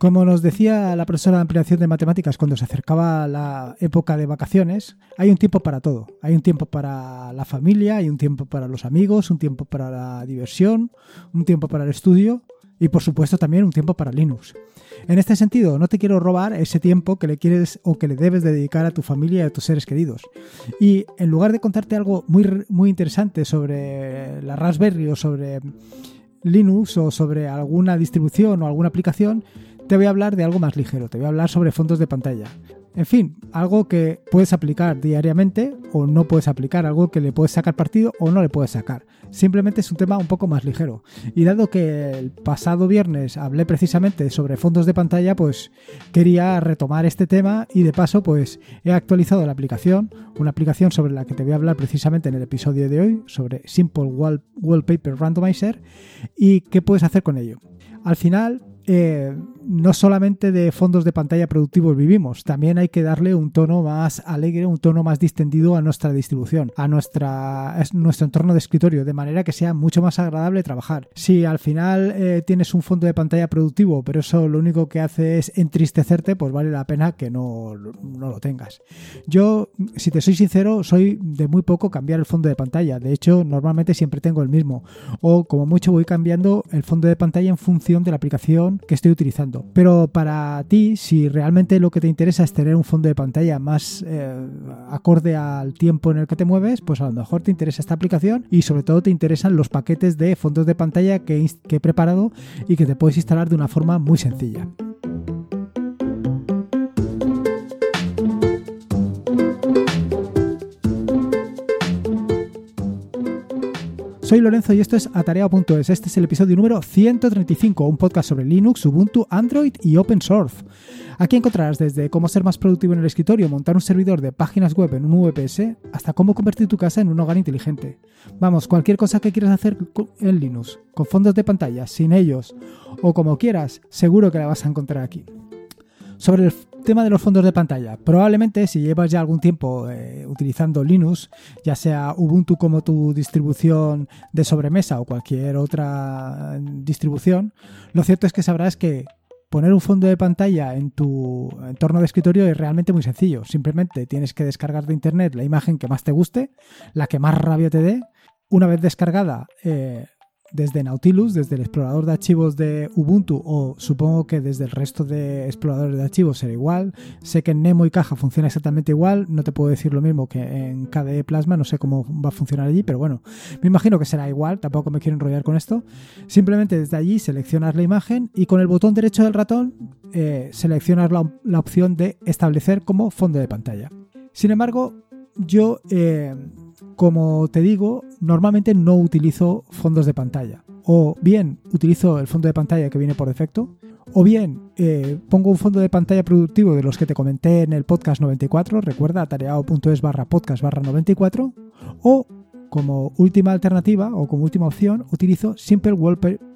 Como nos decía la profesora de ampliación de matemáticas cuando se acercaba la época de vacaciones, hay un tiempo para todo. Hay un tiempo para la familia, hay un tiempo para los amigos, un tiempo para la diversión, un tiempo para el estudio y por supuesto también un tiempo para Linux. En este sentido, no te quiero robar ese tiempo que le quieres o que le debes dedicar a tu familia y a tus seres queridos. Y en lugar de contarte algo muy, muy interesante sobre la Raspberry o sobre Linux o sobre alguna distribución o alguna aplicación, te voy a hablar de algo más ligero, te voy a hablar sobre fondos de pantalla. En fin, algo que puedes aplicar diariamente o no puedes aplicar, algo que le puedes sacar partido o no le puedes sacar. Simplemente es un tema un poco más ligero. Y dado que el pasado viernes hablé precisamente sobre fondos de pantalla, pues quería retomar este tema y de paso pues he actualizado la aplicación, una aplicación sobre la que te voy a hablar precisamente en el episodio de hoy, sobre Simple Wallpaper Randomizer y qué puedes hacer con ello. Al final, eh, no solamente de fondos de pantalla productivos vivimos, también hay que darle un tono más alegre, un tono más distendido a nuestra distribución, a nuestro entorno de escritorio, de manera que sea mucho más agradable trabajar. Si al final eh, tienes un fondo de pantalla productivo, pero eso lo único que hace es entristecerte, pues vale la pena que no, no lo tengas. Yo, si te soy sincero, soy de muy poco cambiar el fondo de pantalla. De hecho, normalmente siempre tengo el mismo. O como mucho voy cambiando el fondo de pantalla en función de la aplicación que estoy utilizando. Pero para ti, si realmente lo que te interesa es tener un fondo de pantalla más eh, acorde al tiempo en el que te mueves, pues a lo mejor te interesa esta aplicación y sobre todo te interesan los paquetes de fondos de pantalla que he preparado y que te puedes instalar de una forma muy sencilla. Soy Lorenzo y esto es Atareado.es. Este es el episodio número 135, un podcast sobre Linux, Ubuntu, Android y Open Source. Aquí encontrarás desde cómo ser más productivo en el escritorio, montar un servidor de páginas web en un VPS, hasta cómo convertir tu casa en un hogar inteligente. Vamos, cualquier cosa que quieras hacer en Linux, con fondos de pantalla, sin ellos, o como quieras, seguro que la vas a encontrar aquí. Sobre el tema de los fondos de pantalla. Probablemente si llevas ya algún tiempo eh, utilizando Linux, ya sea Ubuntu como tu distribución de sobremesa o cualquier otra distribución, lo cierto es que sabrás que poner un fondo de pantalla en tu entorno de escritorio es realmente muy sencillo. Simplemente tienes que descargar de internet la imagen que más te guste, la que más rabia te dé. Una vez descargada, eh, desde Nautilus, desde el explorador de archivos de Ubuntu o supongo que desde el resto de exploradores de archivos será igual. Sé que en Nemo y Caja funciona exactamente igual, no te puedo decir lo mismo que en KDE Plasma, no sé cómo va a funcionar allí, pero bueno, me imagino que será igual, tampoco me quiero enrollar con esto. Simplemente desde allí seleccionas la imagen y con el botón derecho del ratón eh, seleccionas la, opción de establecer como fondo de pantalla. Sin embargo, yo eh, como te digo, normalmente no utilizo fondos de pantalla. O bien utilizo el fondo de pantalla que viene por defecto, o bien eh, pongo un fondo de pantalla productivo de los que te comenté en el podcast 94, recuerda tareao.es barra podcast barra 94, o como última alternativa o como última opción utilizo Simple Wallpaper,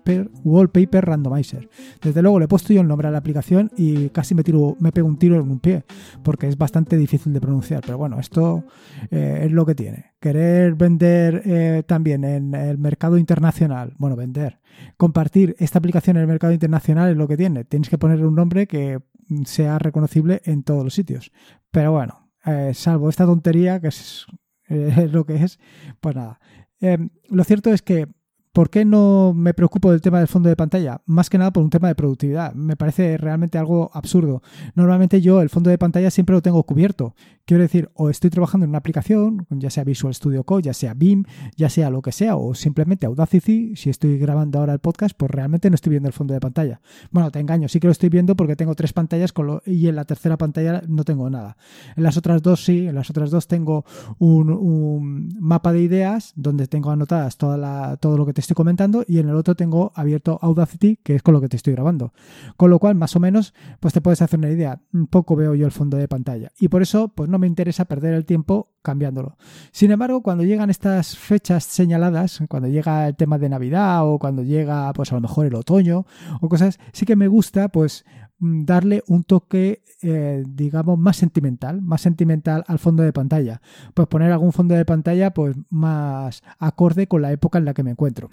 Wallpaper Randomizer. Desde luego le he puesto yo el nombre a la aplicación y casi me, tiro, me pego un tiro en un pie porque es bastante difícil de pronunciar. Pero bueno, esto eh, es lo que tiene. Querer vender eh, también en el mercado internacional, bueno, vender, compartir esta aplicación en el mercado internacional es lo que tiene. Tienes que ponerle un nombre que sea reconocible en todos los sitios. Pero bueno, eh, salvo esta tontería que es es lo que es, pues nada. Em, lo cierto es que ¿Por qué no me preocupo del tema del fondo de pantalla? Más que nada por un tema de productividad. Me parece realmente algo absurdo. Normalmente yo el fondo de pantalla siempre lo tengo cubierto. Quiero decir, o estoy trabajando en una aplicación, ya sea Visual Studio Code, ya sea BIM, ya sea lo que sea, o simplemente Audacity, si estoy grabando ahora el podcast, pues realmente no estoy viendo el fondo de pantalla. Bueno, te engaño, sí que lo estoy viendo porque tengo tres pantallas y en la tercera pantalla no tengo nada. En las otras dos sí, en las otras dos tengo un, mapa de ideas donde tengo anotadas toda todo lo que te estoy comentando y en el otro tengo abierto Audacity, que es con lo que te estoy grabando. Con lo cual, más o menos, pues te puedes hacer una idea. Poco veo yo el fondo de pantalla. Y por eso, pues no me interesa perder el tiempo cambiándolo. Sin embargo, cuando llegan estas fechas señaladas, cuando llega el tema de Navidad o cuando llega, pues a lo mejor el otoño o cosas, sí que me gusta, pues darle un toque, eh, digamos, más sentimental, más sentimental al fondo de pantalla. Pues poner algún fondo de pantalla, pues más acorde con la época en la que me encuentro.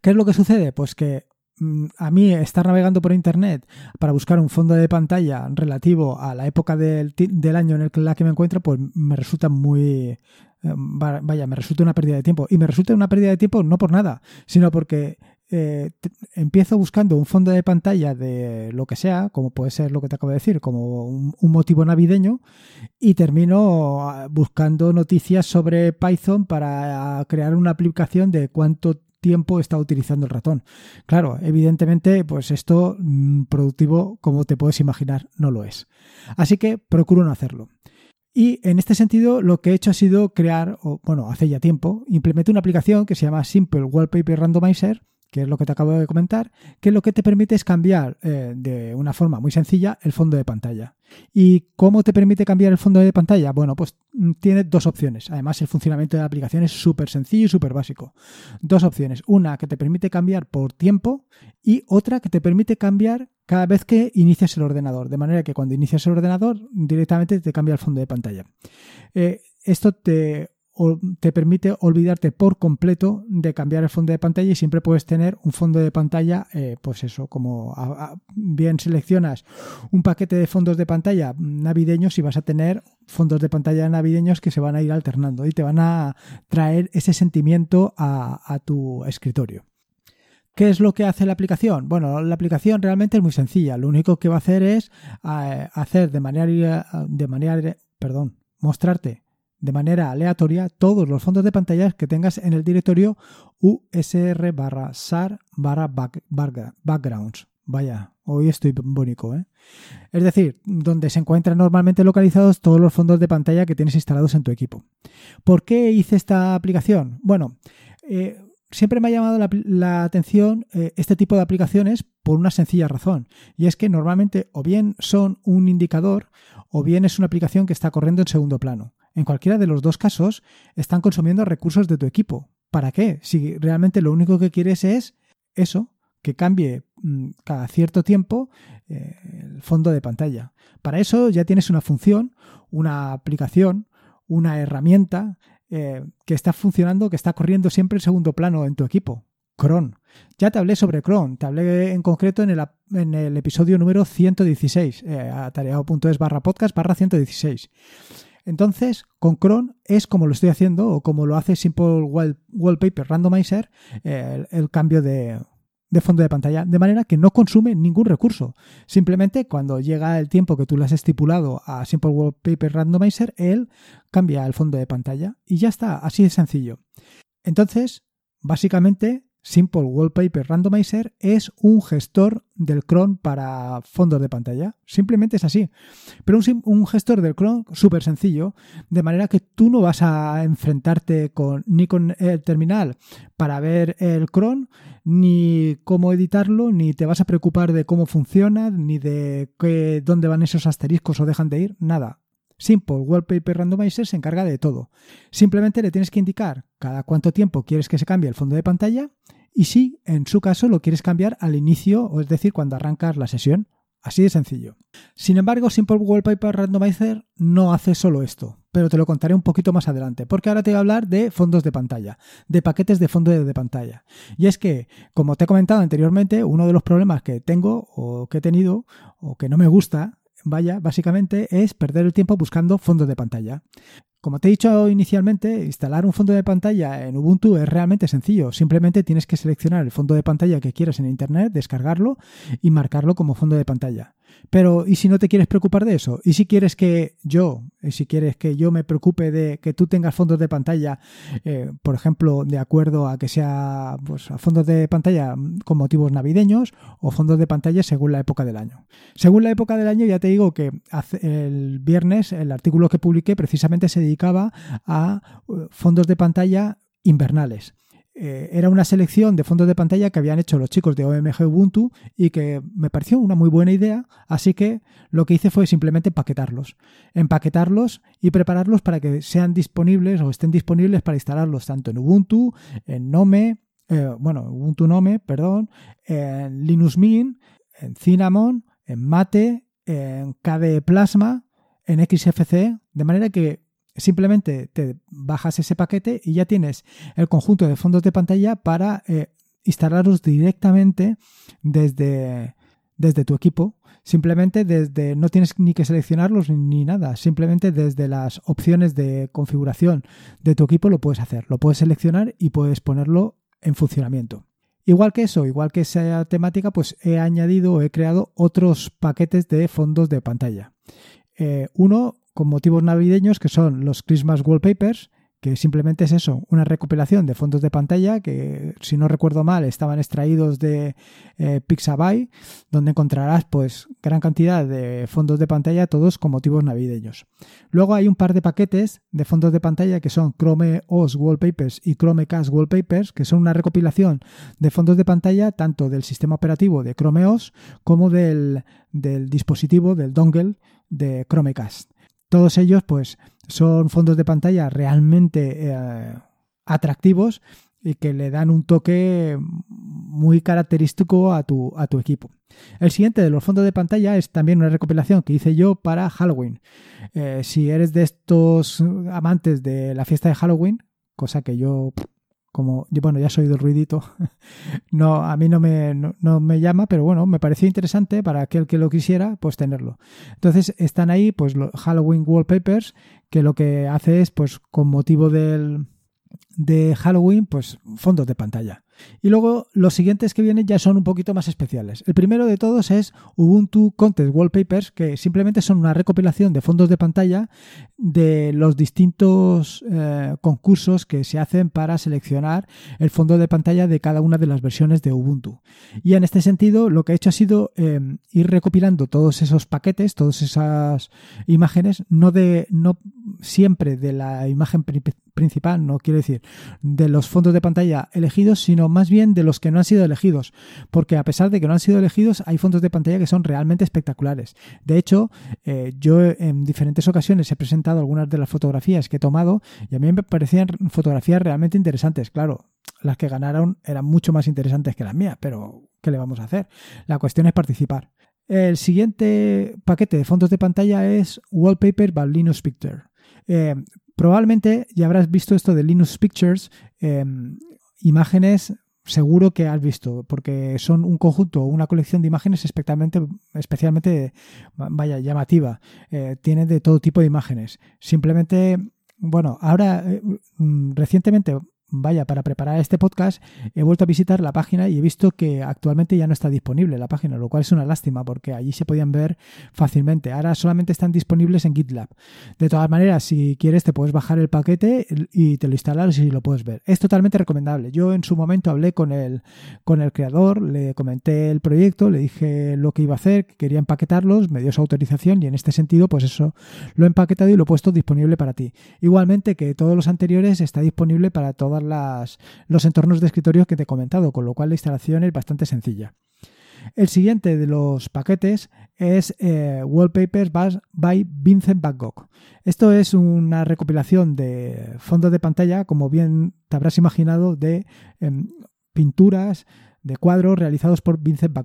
¿Qué es lo que sucede? Pues que mm, a mí estar navegando por internet para buscar un fondo de pantalla relativo a la época del, año en la que me encuentro, pues me resulta muy, eh, vaya, me resulta una pérdida de tiempo. Y me resulta una pérdida de tiempo no por nada, sino porque eh, empiezo buscando un fondo de pantalla de lo que sea, como puede ser lo que te acabo de decir, como un, motivo navideño, y termino ah, buscando noticias sobre Python para crear una aplicación de cuánto tiempo está utilizando el ratón. Claro, evidentemente, pues esto mm, productivo, como te puedes imaginar, no lo es. Así que procuro no hacerlo. Y en este sentido, lo que he hecho ha sido crear, o, bueno, hace ya tiempo, implementé una aplicación que se llama Simple Wallpaper Randomizer, que es lo que te acabo de comentar, que lo que te permite es cambiar eh, de una forma muy sencilla el fondo de pantalla. ¿Y cómo te permite cambiar el fondo de pantalla? Bueno, pues mm, tiene dos opciones. Además, el funcionamiento de la aplicación es súper sencillo y súper básico. Dos opciones. Una que te permite cambiar por tiempo y otra que te permite cambiar cada vez que inicias el ordenador. De manera que cuando inicias el ordenador, directamente te cambia el fondo de pantalla. Eh, esto te te permite olvidarte por completo de cambiar el fondo de pantalla y siempre puedes tener un fondo de pantalla, eh, pues eso, como bien seleccionas un paquete de fondos de pantalla navideños y vas a tener fondos de pantalla navideños que se van a ir alternando y te van a traer ese sentimiento a, tu escritorio. ¿Qué es lo que hace la aplicación? Bueno, la aplicación realmente es muy sencilla. Lo único que va a hacer es eh, hacer de manera, de manera, perdón, mostrarte de manera aleatoria todos los fondos de pantalla que tengas en el directorio usr barra sar barra backgrounds. Vaya, hoy estoy bonito, ¿eh? Es decir, donde se encuentran normalmente localizados todos los fondos de pantalla que tienes instalados en tu equipo. ¿Por qué hice esta aplicación? Bueno, eh, siempre me ha llamado la, atención eh, este tipo de aplicaciones por una sencilla razón, y es que normalmente o bien son un indicador o bien es una aplicación que está corriendo en segundo plano. En cualquiera de los dos casos, están consumiendo recursos de tu equipo. ¿Para qué? Si realmente lo único que quieres es eso, que cambie mm, cada cierto tiempo eh, el fondo de pantalla. Para eso ya tienes una función, una aplicación, una herramienta eh, que está funcionando, que está corriendo siempre en segundo plano en tu equipo. Cron. Ya te hablé sobre Cron, te hablé en concreto en el, episodio número 116, eh, atareado.es barra podcast barra 116. Entonces, con Cron es como lo estoy haciendo o como lo hace Simple Wallpaper Randomizer, el, cambio de, fondo de pantalla, de manera que no consume ningún recurso. Simplemente cuando llega el tiempo que tú le has estipulado a Simple Wallpaper Randomizer, él cambia el fondo de pantalla y ya está, así de sencillo. Entonces, básicamente Simple Wallpaper Randomizer es un gestor del cron para fondos de pantalla. Simplemente es así. Pero un, gestor del cron súper sencillo, de manera que tú no vas a enfrentarte con, ni con el terminal para ver el cron, ni cómo editarlo, ni te vas a preocupar de cómo funciona, ni de qué, dónde van esos asteriscos o dejan de ir. Nada. Simple Wallpaper Randomizer se encarga de todo. Simplemente le tienes que indicar cada cuánto tiempo quieres que se cambie el fondo de pantalla y si en su caso lo quieres cambiar al inicio, o es decir, cuando arrancas la sesión. Así de sencillo. Sin embargo, Simple Wallpaper Randomizer no hace solo esto, pero te lo contaré un poquito más adelante, porque ahora te voy a hablar de fondos de pantalla, de paquetes de fondo de pantalla. Y es que, como te he comentado anteriormente, uno de los problemas que tengo o que he tenido o que no me gusta vaya, básicamente es perder el tiempo buscando fondos de pantalla. Como te he dicho inicialmente, instalar un fondo de pantalla en Ubuntu es realmente sencillo. Simplemente tienes que seleccionar el fondo de pantalla que quieras en Internet, descargarlo y marcarlo como fondo de pantalla. Pero, ¿y si no te quieres preocupar de eso? ¿Y si quieres que yo, y si quieres que yo me preocupe de que tú tengas fondos de pantalla, eh, por ejemplo, de acuerdo a que sea pues, a fondos de pantalla con motivos navideños o fondos de pantalla según la época del año? Según la época del año, ya te digo que el viernes el artículo que publiqué precisamente se dedicaba a uh, fondos de pantalla invernales. Eh, era una selección de fondos de pantalla que habían hecho los chicos de OMG Ubuntu y que me pareció una muy buena idea, así que lo que hice fue simplemente empaquetarlos, empaquetarlos y prepararlos para que sean disponibles o estén disponibles para instalarlos tanto en Ubuntu, en Nome, eh, bueno, Ubuntu Nome, perdón, en Linux Mint, en Cinnamon, en Mate, en KDE Plasma, en XFC, de manera que Simplemente te bajas ese paquete y ya tienes el conjunto de fondos de pantalla para eh, instalarlos directamente desde, desde tu equipo. Simplemente desde, no tienes ni que seleccionarlos ni nada, simplemente desde las opciones de configuración de tu equipo lo puedes hacer. Lo puedes seleccionar y puedes ponerlo en funcionamiento. Igual que eso, igual que esa temática, pues he añadido o he creado otros paquetes de fondos de pantalla. Eh, uno con motivos navideños que son los Christmas Wallpapers, que simplemente es eso, una recopilación de fondos de pantalla que, si no recuerdo mal, estaban extraídos de eh, Pixabay, donde encontrarás pues gran cantidad de fondos de pantalla, todos con motivos navideños. Luego hay un par de paquetes de fondos de pantalla que son Chrome OS Wallpapers y Chromecast Wallpapers, que son una recopilación de fondos de pantalla tanto del sistema operativo de Chrome OS como del, del dispositivo, del dongle de Chromecast. Todos ellos, pues, son fondos de pantalla realmente eh, atractivos y que le dan un toque muy característico a tu, a tu equipo. El siguiente de los fondos de pantalla es también una recopilación que hice yo para Halloween. Eh, si eres de estos amantes de la fiesta de Halloween, cosa que yo como bueno ya soy del ruidito no a mí no me, no, me llama pero bueno me pareció interesante para aquel que lo quisiera pues tenerlo. Entonces están ahí pues los Halloween wallpapers que lo que hace es pues con motivo del de Halloween pues fondos de pantalla y luego los siguientes que vienen ya son un poquito más especiales. El primero de todos es Ubuntu Contest Wallpapers, que simplemente son una recopilación de fondos de pantalla de los distintos eh, concursos que se hacen para seleccionar el fondo de pantalla de cada una de las versiones de Ubuntu. Y en este sentido, lo que he hecho ha sido eh, ir recopilando todos esos paquetes, todas esas imágenes, no de no siempre de la imagen principal, no quiero decir de los fondos de pantalla elegidos, sino más bien de los que no han sido elegidos, porque a pesar de que no han sido elegidos, hay fondos de pantalla que son realmente espectaculares. De hecho, eh, yo en diferentes ocasiones he presentado algunas de las fotografías que he tomado y a mí me parecían fotografías realmente interesantes. Claro, las que ganaron eran mucho más interesantes que las mías, pero ¿qué le vamos a hacer? La cuestión es participar. El siguiente paquete de fondos de pantalla es Wallpaper by Linux Picture. Eh, probablemente ya habrás visto esto de Linux Pictures, eh, imágenes seguro que has visto, porque son un conjunto, una colección de imágenes especialmente, especialmente vaya, llamativa. Eh, tiene de todo tipo de imágenes. Simplemente, bueno, ahora mm, recientemente vaya, para preparar este podcast he vuelto a visitar la página y he visto que actualmente ya no está disponible la página, lo cual es una lástima porque allí se podían ver fácilmente. Ahora solamente están disponibles en GitLab. De todas maneras, si quieres te puedes bajar el paquete y te lo instalas y lo puedes ver. Es totalmente recomendable. Yo en su momento hablé con el, con el creador, le comenté el proyecto, le dije lo que iba a hacer, que quería empaquetarlos, me dio su autorización y en este sentido pues eso lo he empaquetado y lo he puesto disponible para ti. Igualmente que todos los anteriores está disponible para todas los entornos de escritorio que te he comentado, con lo cual la instalación es bastante sencilla. El siguiente de los paquetes es eh, Wallpapers by Vincent Van Gogh. Esto es una recopilación de fondos de pantalla, como bien te habrás imaginado, de em, pinturas, de cuadros realizados por Vincent Van.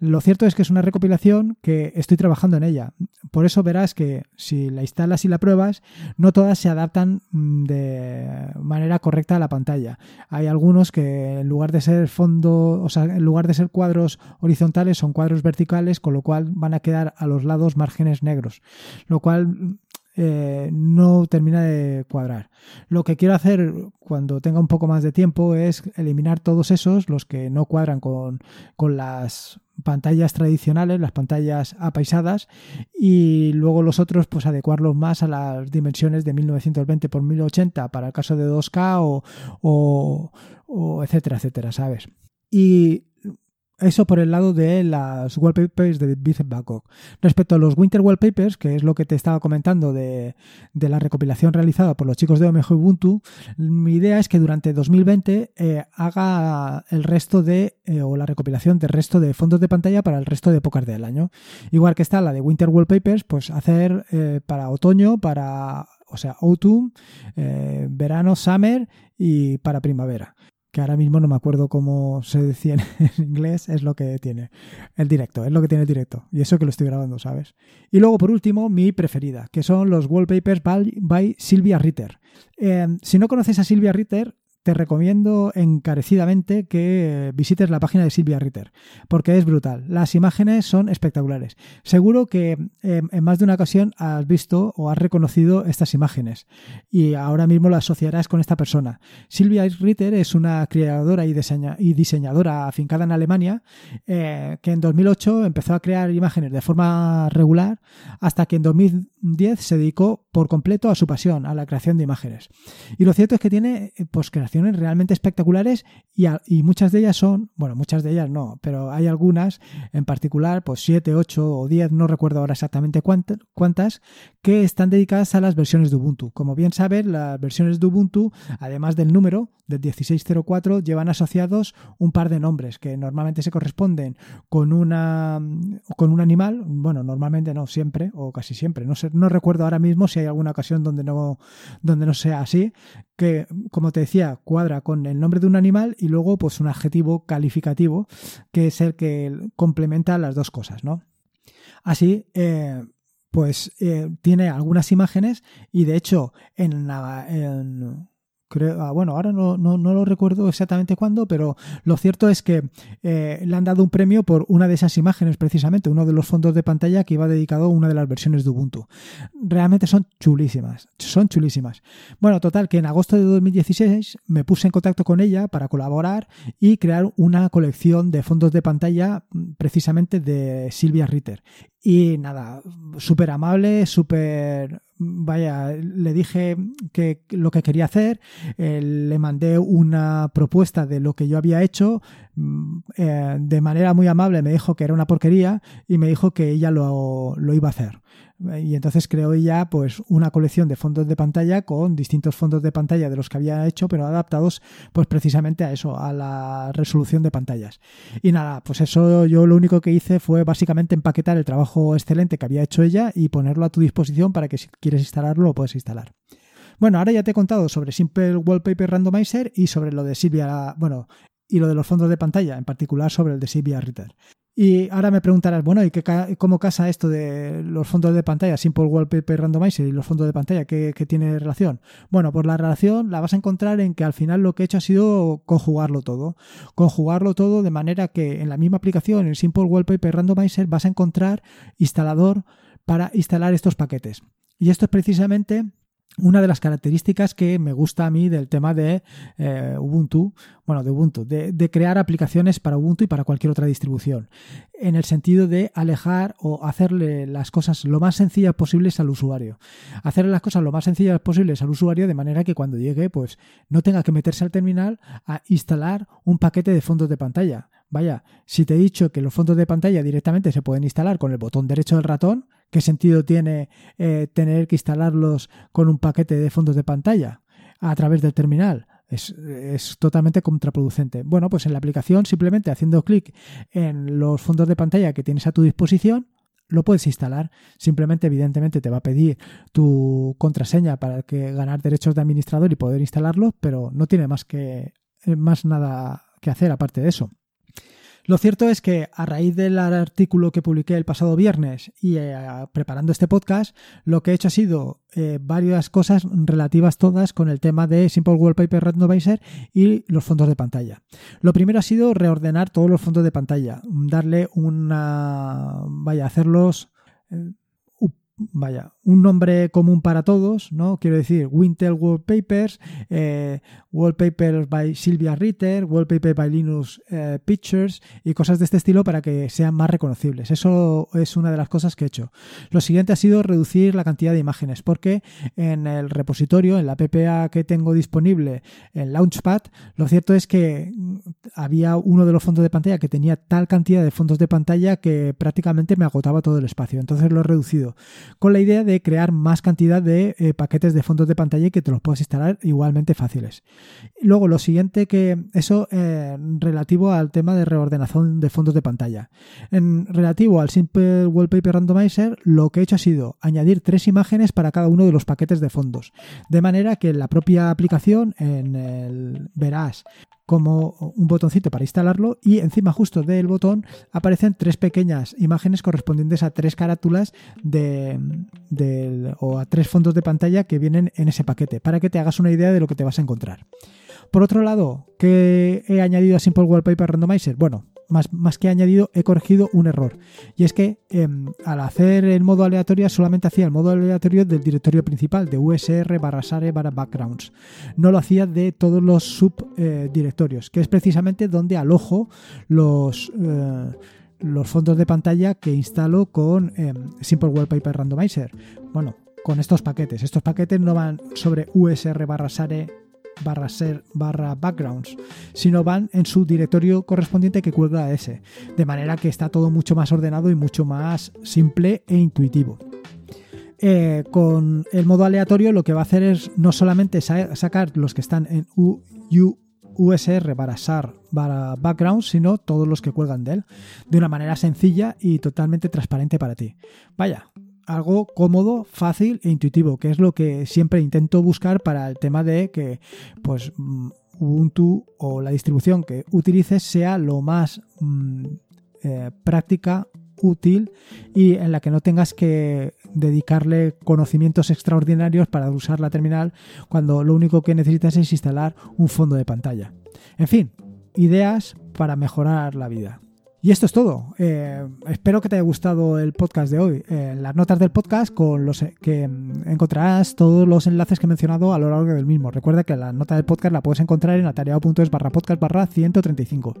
Lo cierto es que es una recopilación que estoy trabajando en ella. Por eso verás que si la instalas y la pruebas, no todas se adaptan mm, de manera correcta a la pantalla. Hay algunos que en lugar de ser fondo, o sea, en lugar de ser cuadros horizontales, son cuadros verticales, con lo cual van a quedar a los lados márgenes negros. Lo cual eh, no termina de cuadrar. Lo que quiero hacer cuando tenga un poco más de tiempo es eliminar todos esos, los que no cuadran con, con las pantallas tradicionales, las pantallas apaisadas, y luego los otros, pues adecuarlos más a las dimensiones de 1920 x 1080 para el caso de 2K o, o, o etcétera, etcétera, ¿sabes? Y eso por el lado de las wallpapers de Vincent Bangkok. Respecto a los Winter Wallpapers, que es lo que te estaba comentando de, la recopilación realizada por los chicos de OMG Ubuntu, mi idea es que durante 2020 eh, haga el resto de, eh, o la recopilación del resto de fondos de pantalla para el resto de épocas del año. Igual que está la de Winter Wallpapers, pues hacer eh, para otoño, para, o sea, autumn, verano, summer y para primavera que ahora mismo no me acuerdo cómo se decía en inglés, es lo que tiene el directo, es lo que tiene el directo. Y eso que lo estoy grabando, ¿sabes? Y luego, por último, mi preferida, que son los wallpapers by, Silvia Ritter. Eh, si no conoces a Silvia Ritter, te recomiendo encarecidamente que visites la página de Silvia Ritter, porque es brutal. Las imágenes son espectaculares. Seguro que eh, en más de una ocasión has visto o has reconocido estas imágenes y ahora mismo las asociarás con esta persona. Silvia Ritter es una creadora y, diseñadora afincada en Alemania eh, que en 2008 empezó a crear imágenes de forma regular hasta que en 2010 se dedicó por completo a su pasión, a la creación de imágenes. Y lo cierto es que tiene pues, creaciones realmente espectaculares y, muchas de ellas son, bueno, muchas de ellas no, pero hay algunas en particular, pues 7, 8 o 10, no recuerdo ahora exactamente cuántas, que están dedicadas a las versiones de Ubuntu. Como bien sabes, las versiones de Ubuntu, además del número del 1604, llevan asociados un par de nombres que normalmente se corresponden con, una, con un animal, bueno, normalmente no siempre o casi siempre, no, sé, no recuerdo ahora mismo si hay alguna ocasión donde no, donde no sea así, que como te decía, cuadra con el nombre de un animal y luego pues un adjetivo calificativo que es el que complementa las dos cosas, ¿no? Así, eh, pues eh, tiene algunas imágenes y de hecho en, la, en Creo, ah, bueno, ahora no, no, no, lo recuerdo exactamente cuándo, pero lo cierto es que eh, le han dado un premio por una de esas imágenes, precisamente, uno de los fondos de pantalla que iba dedicado a una de las versiones de Ubuntu. Realmente son chulísimas, son chulísimas. Bueno, total, que en agosto de 2016 me puse en contacto con ella para colaborar y crear una colección de fondos de pantalla precisamente de Silvia Ritter. Y nada, súper amable, súper vaya, le dije que lo que quería hacer, eh, le mandé una propuesta de lo que yo había hecho, mm, eh, de manera muy amable me dijo que era una porquería y me dijo que ella lo, lo iba a hacer y entonces creó ya pues una colección de fondos de pantalla con distintos fondos de pantalla de los que había hecho pero adaptados pues precisamente a eso a la resolución de pantallas y nada pues eso yo lo único que hice fue básicamente empaquetar el trabajo excelente que había hecho ella y ponerlo a tu disposición para que si quieres instalarlo lo puedes instalar bueno ahora ya te he contado sobre Simple Wallpaper Randomizer y sobre lo de Silvia bueno y lo de los fondos de pantalla, en particular sobre el de Silvia Ritter. Y ahora me preguntarás, bueno, ¿y qué, cómo casa esto de los fondos de pantalla, Simple Wallpaper Randomizer y los fondos de pantalla? ¿qué, tiene relación? Bueno, pues la relación la vas a encontrar en que al final lo que he hecho ha sido conjugarlo todo. Conjugarlo todo de manera que en la misma aplicación, en Simple Wallpaper Randomizer, vas a encontrar instalador para instalar estos paquetes. Y esto es precisamente una de las características que me gusta a mí del tema de eh, Ubuntu, bueno, de Ubuntu, de, crear aplicaciones para Ubuntu y para cualquier otra distribución, en el sentido de alejar o hacerle las cosas lo más sencillas posibles al usuario. Hacerle las cosas lo más sencillas posibles al usuario de manera que cuando llegue, pues no tenga que meterse al terminal a instalar un paquete de fondos de pantalla. Vaya, si te he dicho que los fondos de pantalla directamente se pueden instalar con el botón derecho del ratón, ¿Qué sentido tiene eh, tener que instalarlos con un paquete de fondos de pantalla a través del terminal? Es, totalmente contraproducente. Bueno, pues en la aplicación simplemente haciendo clic en los fondos de pantalla que tienes a tu disposición, lo puedes instalar. Simplemente, evidentemente, te va a pedir tu contraseña para que ganar derechos de administrador y poder instalarlo, pero no tiene más que más nada que hacer aparte de eso. Lo cierto es que a raíz del artículo que publiqué el pasado viernes y eh, preparando este podcast, lo que he hecho ha sido eh, varias cosas relativas todas con el tema de Simple Wallpaper Randomizer y los fondos de pantalla. Lo primero ha sido reordenar todos los fondos de pantalla, darle una... vaya, hacerlos... Eh, vaya, un nombre común para todos, ¿no? Quiero decir, Wintel Wallpapers, eh, Wallpapers by Silvia Ritter, Wallpaper by Linux eh, Pictures y cosas de este estilo para que sean más reconocibles. Eso es una de las cosas que he hecho. Lo siguiente ha sido reducir la cantidad de imágenes, porque en el repositorio, en la PPA que tengo disponible en Launchpad, lo cierto es que había uno de los fondos de pantalla que tenía tal cantidad de fondos de pantalla que prácticamente me agotaba todo el espacio. Entonces lo he reducido con la idea de crear más cantidad de eh, paquetes de fondos de pantalla y que te los puedas instalar igualmente fáciles. Luego, lo siguiente que eso eh, relativo al tema de reordenación de fondos de pantalla. En relativo al Simple Wallpaper Randomizer, lo que he hecho ha sido añadir tres imágenes para cada uno de los paquetes de fondos. De manera que en la propia aplicación en el, verás como un botoncito para instalarlo y encima justo del botón aparecen tres pequeñas imágenes correspondientes a tres carátulas de, o a tres fondos de pantalla que vienen en ese paquete para que te hagas una idea de lo que te vas a encontrar. Por otro lado, ¿qué he añadido a Simple Wallpaper Randomizer? Bueno, más, más que añadido, he corregido un error. Y es que em, al hacer el modo aleatorio solamente hacía el modo aleatorio del directorio principal, de USR barra sare barra backgrounds. No lo hacía de todos los subdirectorios, eh, que es precisamente donde alojo los... Eh, los fondos de pantalla que instalo con em, Simple Wallpaper Randomizer. Bueno, con estos paquetes. Estos paquetes no van sobre USR barra sare barra ser barra backgrounds, sino van en su directorio correspondiente que cuelga ese. De manera que está todo mucho más ordenado y mucho más simple e intuitivo. Eh, con el modo aleatorio lo que va a hacer es no solamente sacar los que están en USR barra SAR barra background, sino todos los que cuelgan de él, de una manera sencilla y totalmente transparente para ti. Vaya, algo cómodo, fácil e intuitivo, que es lo que siempre intento buscar para el tema de que pues mm, Ubuntu o la distribución que utilices sea lo más mm, eh, práctica, útil y en la que no tengas que dedicarle conocimientos extraordinarios para usar la terminal cuando lo único que necesitas es instalar un fondo de pantalla. En fin, ideas para mejorar la vida. Y esto es todo. Eh, espero que te haya gustado el podcast de hoy. Eh, las notas del podcast con los que encontrarás todos los enlaces que he mencionado a lo largo del mismo. Recuerda que la nota del podcast la puedes encontrar en atareado.es barra podcast barra 135.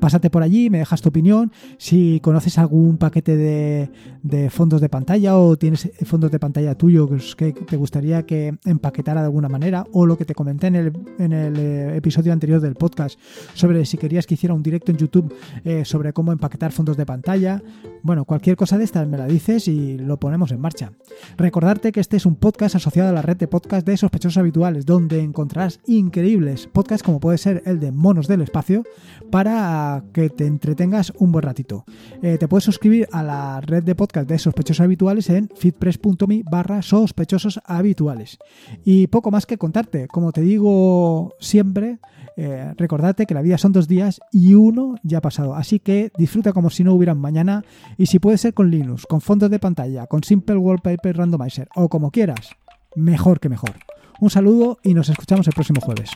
Pásate por allí, me dejas tu opinión. Si conoces algún paquete de, fondos de pantalla o tienes fondos de pantalla tuyo que te gustaría que empaquetara de alguna manera o lo que te comenté en el, en el eh, episodio anterior del podcast sobre si querías que hiciera un directo en YouTube sobre cómo empaquetar fondos de pantalla. Bueno, cualquier cosa de estas me la dices y lo ponemos en marcha. Recordarte que este es un podcast asociado a la red de podcast de sospechosos habituales, donde encontrarás increíbles podcasts como puede ser el de Monos del Espacio, para que te entretengas un buen ratito. Eh, te puedes suscribir a la red de podcast de sospechosos habituales en fitpress.me barra sospechosos habituales. Y poco más que contarte, como te digo siempre, eh, recordate que la vida son dos días y uno ya ha pasado. Así que disfruta como si no hubieran mañana y si puede ser con Linux, con fondos de pantalla, con Simple Wallpaper Randomizer o como quieras, mejor que mejor. Un saludo y nos escuchamos el próximo jueves.